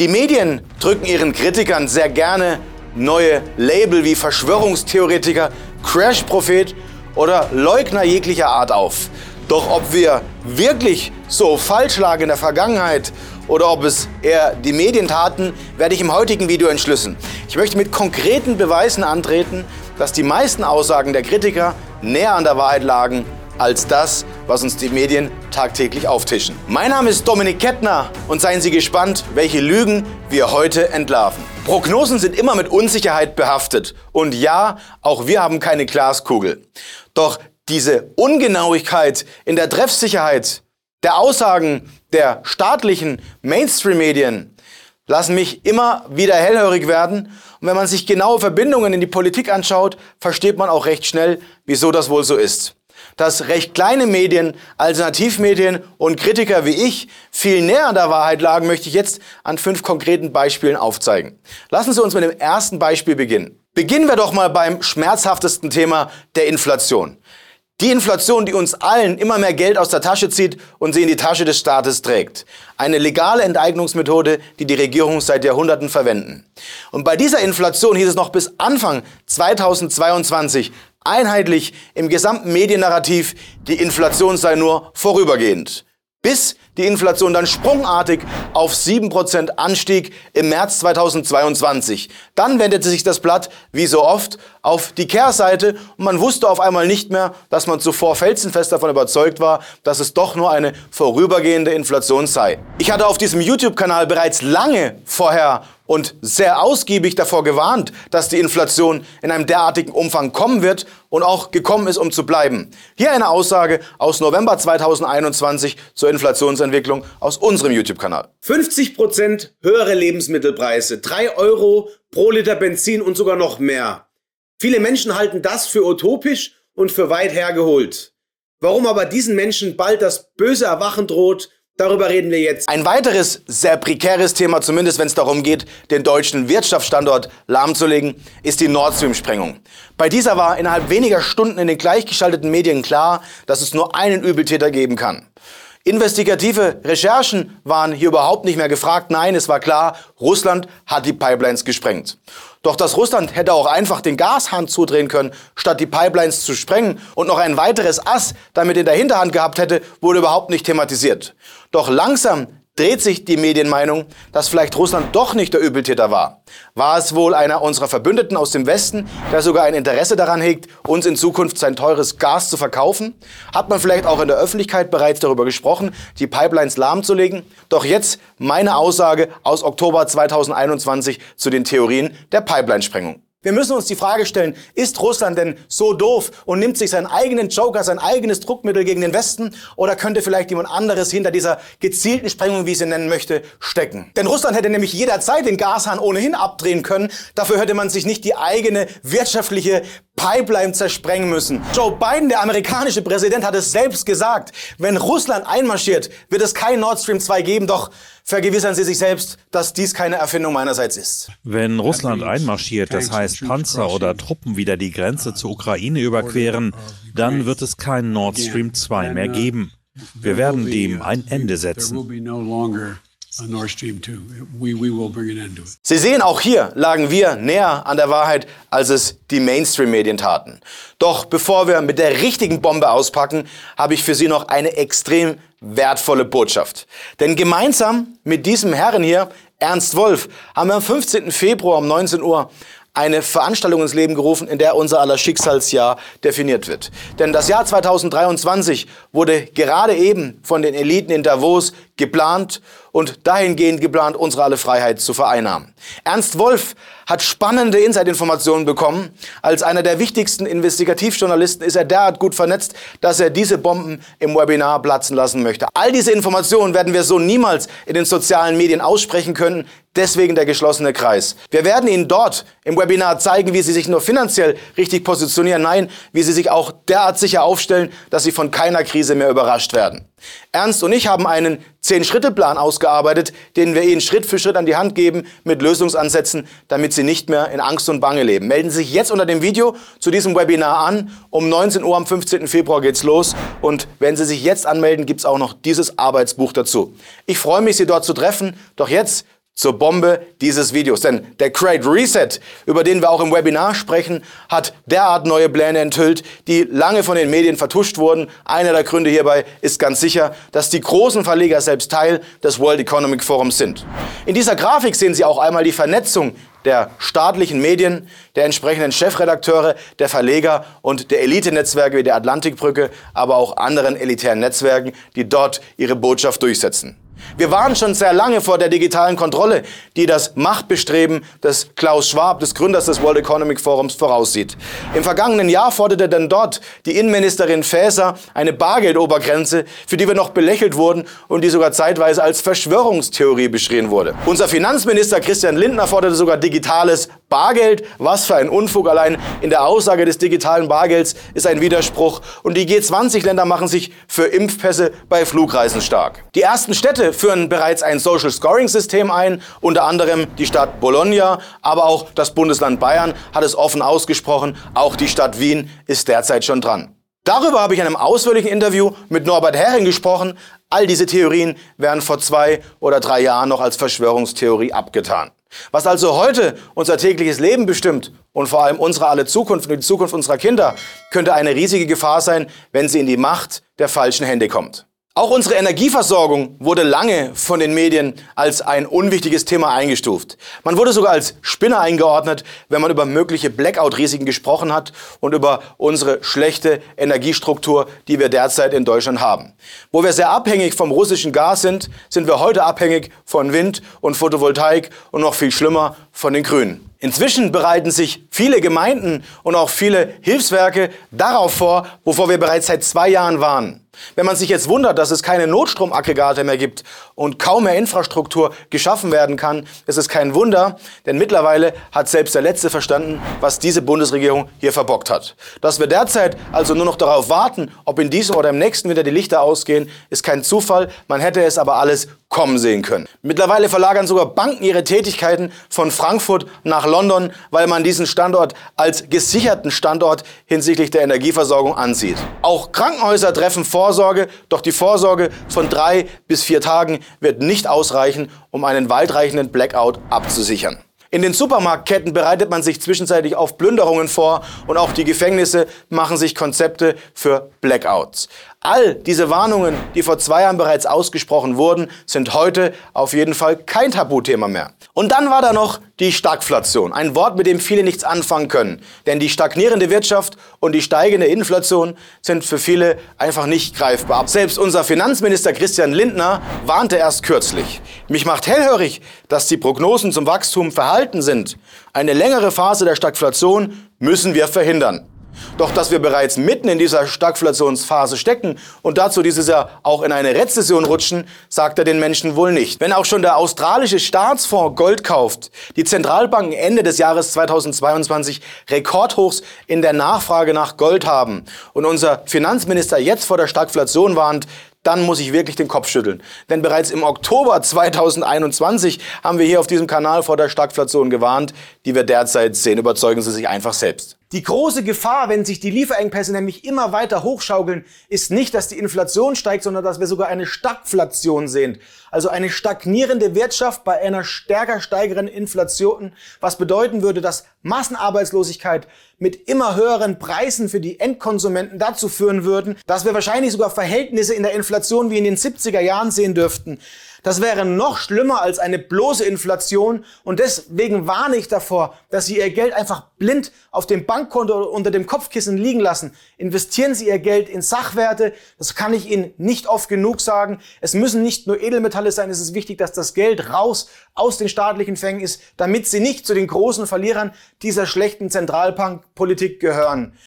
Die Medien drücken ihren Kritikern sehr gerne neue Label wie Verschwörungstheoretiker, Crash-Prophet oder Leugner jeglicher Art auf. Doch ob wir wirklich so falsch lagen in der Vergangenheit oder ob es eher die Medien taten, werde ich im heutigen Video entschlüsseln. Ich möchte mit konkreten Beweisen antreten, dass die meisten Aussagen der Kritiker näher an der Wahrheit lagen als das, was uns die Medien tagtäglich auftischen. Mein Name ist Dominik Kettner und seien Sie gespannt, welche Lügen wir heute entlarven. Prognosen sind immer mit Unsicherheit behaftet und ja, auch wir haben keine Glaskugel. Doch diese Ungenauigkeit in der Treffsicherheit der Aussagen der staatlichen Mainstream-Medien lassen mich immer wieder hellhörig werden. Und wenn man sich genaue Verbindungen in die Politik anschaut, versteht man auch recht schnell, wieso das wohl so ist dass recht kleine Medien, Alternativmedien und Kritiker wie ich viel näher an der Wahrheit lagen, möchte ich jetzt an fünf konkreten Beispielen aufzeigen. Lassen Sie uns mit dem ersten Beispiel beginnen. Beginnen wir doch mal beim schmerzhaftesten Thema der Inflation. Die Inflation, die uns allen immer mehr Geld aus der Tasche zieht und sie in die Tasche des Staates trägt. Eine legale Enteignungsmethode, die die Regierung seit Jahrhunderten verwenden. Und bei dieser Inflation hieß es noch bis Anfang 2022 einheitlich im gesamten Mediennarrativ, die Inflation sei nur vorübergehend. Bis die Inflation dann sprungartig auf 7% anstieg im März 2022. Dann wendete sich das Blatt, wie so oft, auf die Kehrseite und man wusste auf einmal nicht mehr, dass man zuvor felsenfest davon überzeugt war, dass es doch nur eine vorübergehende Inflation sei. Ich hatte auf diesem YouTube-Kanal bereits lange vorher und sehr ausgiebig davor gewarnt, dass die Inflation in einem derartigen Umfang kommen wird und auch gekommen ist, um zu bleiben. Hier eine Aussage aus November 2021 zur Inflationsentwicklung aus unserem YouTube-Kanal. 50 Prozent höhere Lebensmittelpreise, 3 Euro pro Liter Benzin und sogar noch mehr. Viele Menschen halten das für utopisch und für weit hergeholt. Warum aber diesen Menschen bald das böse Erwachen droht, Darüber reden wir jetzt. Ein weiteres sehr prekäres Thema, zumindest wenn es darum geht, den deutschen Wirtschaftsstandort lahmzulegen, ist die Nord Stream-Sprengung. Bei dieser war innerhalb weniger Stunden in den gleichgeschalteten Medien klar, dass es nur einen Übeltäter geben kann. Investigative Recherchen waren hier überhaupt nicht mehr gefragt. Nein, es war klar, Russland hat die Pipelines gesprengt. Doch dass Russland hätte auch einfach den Gashahn zudrehen können, statt die Pipelines zu sprengen und noch ein weiteres Ass damit in der Hinterhand gehabt hätte, wurde überhaupt nicht thematisiert. Doch langsam dreht sich die Medienmeinung, dass vielleicht Russland doch nicht der Übeltäter war. War es wohl einer unserer Verbündeten aus dem Westen, der sogar ein Interesse daran hegt, uns in Zukunft sein teures Gas zu verkaufen? Hat man vielleicht auch in der Öffentlichkeit bereits darüber gesprochen, die Pipelines lahmzulegen? Doch jetzt meine Aussage aus Oktober 2021 zu den Theorien der Pipelinesprengung. Wir müssen uns die Frage stellen, ist Russland denn so doof und nimmt sich seinen eigenen Joker, sein eigenes Druckmittel gegen den Westen oder könnte vielleicht jemand anderes hinter dieser gezielten Sprengung, wie sie nennen möchte, stecken? Denn Russland hätte nämlich jederzeit den Gashahn ohnehin abdrehen können. Dafür hätte man sich nicht die eigene wirtschaftliche Pipeline zersprengen müssen. Joe Biden, der amerikanische Präsident, hat es selbst gesagt. Wenn Russland einmarschiert, wird es kein Nord Stream 2 geben, doch vergewissern Sie sich selbst, dass dies keine Erfindung meinerseits ist. Wenn Russland einmarschiert, das heißt Panzer oder Truppen wieder die Grenze zur Ukraine überqueren, dann wird es kein Nord Stream 2 mehr geben. Wir werden dem ein Ende setzen. Sie sehen, auch hier lagen wir näher an der Wahrheit, als es die Mainstream-Medien taten. Doch bevor wir mit der richtigen Bombe auspacken, habe ich für Sie noch eine extrem wertvolle Botschaft. Denn gemeinsam mit diesem Herren hier, Ernst Wolf, haben wir am 15. Februar um 19 Uhr eine Veranstaltung ins Leben gerufen, in der unser aller Schicksalsjahr definiert wird. Denn das Jahr 2023 wurde gerade eben von den Eliten in Davos geplant und dahingehend geplant, unsere alle Freiheit zu vereinnahmen. Ernst Wolf hat spannende Inside-Informationen bekommen. Als einer der wichtigsten Investigativjournalisten ist er derart gut vernetzt, dass er diese Bomben im Webinar platzen lassen möchte. All diese Informationen werden wir so niemals in den sozialen Medien aussprechen können. Deswegen der geschlossene Kreis. Wir werden Ihnen dort im Webinar zeigen, wie Sie sich nur finanziell richtig positionieren, nein, wie Sie sich auch derart sicher aufstellen, dass Sie von keiner Krise mehr überrascht werden. Ernst und ich haben einen Zehn-Schritte-Plan ausgearbeitet, den wir Ihnen Schritt für Schritt an die Hand geben mit Lösungsansätzen, damit Sie nicht mehr in Angst und Bange leben. Melden Sie sich jetzt unter dem Video zu diesem Webinar an. Um 19 Uhr am 15. Februar geht's los. Und wenn Sie sich jetzt anmelden, gibt's auch noch dieses Arbeitsbuch dazu. Ich freue mich, Sie dort zu treffen. Doch jetzt zur Bombe dieses Videos. Denn der Great Reset, über den wir auch im Webinar sprechen, hat derart neue Pläne enthüllt, die lange von den Medien vertuscht wurden. Einer der Gründe hierbei ist ganz sicher, dass die großen Verleger selbst Teil des World Economic Forums sind. In dieser Grafik sehen Sie auch einmal die Vernetzung der staatlichen Medien, der entsprechenden Chefredakteure, der Verleger und der Elitenetzwerke wie der Atlantikbrücke, aber auch anderen elitären Netzwerken, die dort ihre Botschaft durchsetzen. Wir waren schon sehr lange vor der digitalen Kontrolle, die das Machtbestreben des Klaus Schwab, des Gründers des World Economic Forums, voraussieht. Im vergangenen Jahr forderte denn dort die Innenministerin Faeser eine Bargeldobergrenze, für die wir noch belächelt wurden und die sogar zeitweise als Verschwörungstheorie beschrien wurde. Unser Finanzminister Christian Lindner forderte sogar digitales Bargeld. Was für ein Unfug allein in der Aussage des digitalen Bargelds ist ein Widerspruch. Und die G20-Länder machen sich für Impfpässe bei Flugreisen stark. Die ersten Städte führen bereits ein Social Scoring System ein, unter anderem die Stadt Bologna, aber auch das Bundesland Bayern hat es offen ausgesprochen, auch die Stadt Wien ist derzeit schon dran. Darüber habe ich in einem ausführlichen Interview mit Norbert Hering gesprochen. All diese Theorien werden vor zwei oder drei Jahren noch als Verschwörungstheorie abgetan. Was also heute unser tägliches Leben bestimmt und vor allem unsere alle Zukunft und die Zukunft unserer Kinder, könnte eine riesige Gefahr sein, wenn sie in die Macht der falschen Hände kommt. Auch unsere Energieversorgung wurde lange von den Medien als ein unwichtiges Thema eingestuft. Man wurde sogar als Spinner eingeordnet, wenn man über mögliche Blackout-Risiken gesprochen hat und über unsere schlechte Energiestruktur, die wir derzeit in Deutschland haben. Wo wir sehr abhängig vom russischen Gas sind, sind wir heute abhängig von Wind und Photovoltaik und noch viel schlimmer von den Grünen. Inzwischen bereiten sich viele Gemeinden und auch viele Hilfswerke darauf vor, wovor wir bereits seit zwei Jahren waren. Wenn man sich jetzt wundert, dass es keine Notstromaggregate mehr gibt und kaum mehr Infrastruktur geschaffen werden kann, ist es kein Wunder, denn mittlerweile hat selbst der Letzte verstanden, was diese Bundesregierung hier verbockt hat. Dass wir derzeit also nur noch darauf warten, ob in diesem oder im nächsten wieder die Lichter ausgehen, ist kein Zufall, man hätte es aber alles kommen sehen können. Mittlerweile verlagern sogar Banken ihre Tätigkeiten von Frankfurt nach London, weil man diesen Standort als gesicherten Standort hinsichtlich der Energieversorgung ansieht. Auch Krankenhäuser treffen vor Vorsorge, doch die Vorsorge von drei bis vier Tagen wird nicht ausreichen, um einen weitreichenden Blackout abzusichern. In den Supermarktketten bereitet man sich zwischenzeitlich auf Plünderungen vor und auch die Gefängnisse machen sich Konzepte für Blackouts. All diese Warnungen, die vor zwei Jahren bereits ausgesprochen wurden, sind heute auf jeden Fall kein Tabuthema mehr. Und dann war da noch die Stagflation, ein Wort, mit dem viele nichts anfangen können. Denn die stagnierende Wirtschaft und die steigende Inflation sind für viele einfach nicht greifbar. Selbst unser Finanzminister Christian Lindner warnte erst kürzlich. Mich macht hellhörig, dass die Prognosen zum Wachstum verhalten sind. Eine längere Phase der Stagflation müssen wir verhindern. Doch dass wir bereits mitten in dieser Stagflationsphase stecken und dazu dieses Jahr auch in eine Rezession rutschen, sagt er den Menschen wohl nicht. Wenn auch schon der australische Staatsfonds Gold kauft, die Zentralbanken Ende des Jahres 2022 Rekordhochs in der Nachfrage nach Gold haben und unser Finanzminister jetzt vor der Stagflation warnt, dann muss ich wirklich den Kopf schütteln. Denn bereits im Oktober 2021 haben wir hier auf diesem Kanal vor der Stagflation gewarnt, die wir derzeit sehen. Überzeugen Sie sich einfach selbst. Die große Gefahr, wenn sich die Lieferengpässe nämlich immer weiter hochschaukeln, ist nicht, dass die Inflation steigt, sondern dass wir sogar eine Stagflation sehen. Also eine stagnierende Wirtschaft bei einer stärker steigenden Inflation, was bedeuten würde, dass Massenarbeitslosigkeit mit immer höheren Preisen für die Endkonsumenten dazu führen würden, dass wir wahrscheinlich sogar Verhältnisse in der Inflation wie in den 70er Jahren sehen dürften. Das wäre noch schlimmer als eine bloße Inflation und deswegen warne ich davor, dass Sie Ihr Geld einfach blind auf dem Bankkonto oder unter dem Kopfkissen liegen lassen. Investieren Sie Ihr Geld in Sachwerte, das kann ich Ihnen nicht oft genug sagen. Es müssen nicht nur Edelmetalle sein, es ist wichtig, dass das Geld raus aus den staatlichen Fängen ist, damit Sie nicht zu den großen Verlierern dieser schlechten Zentralbankpolitik gehören.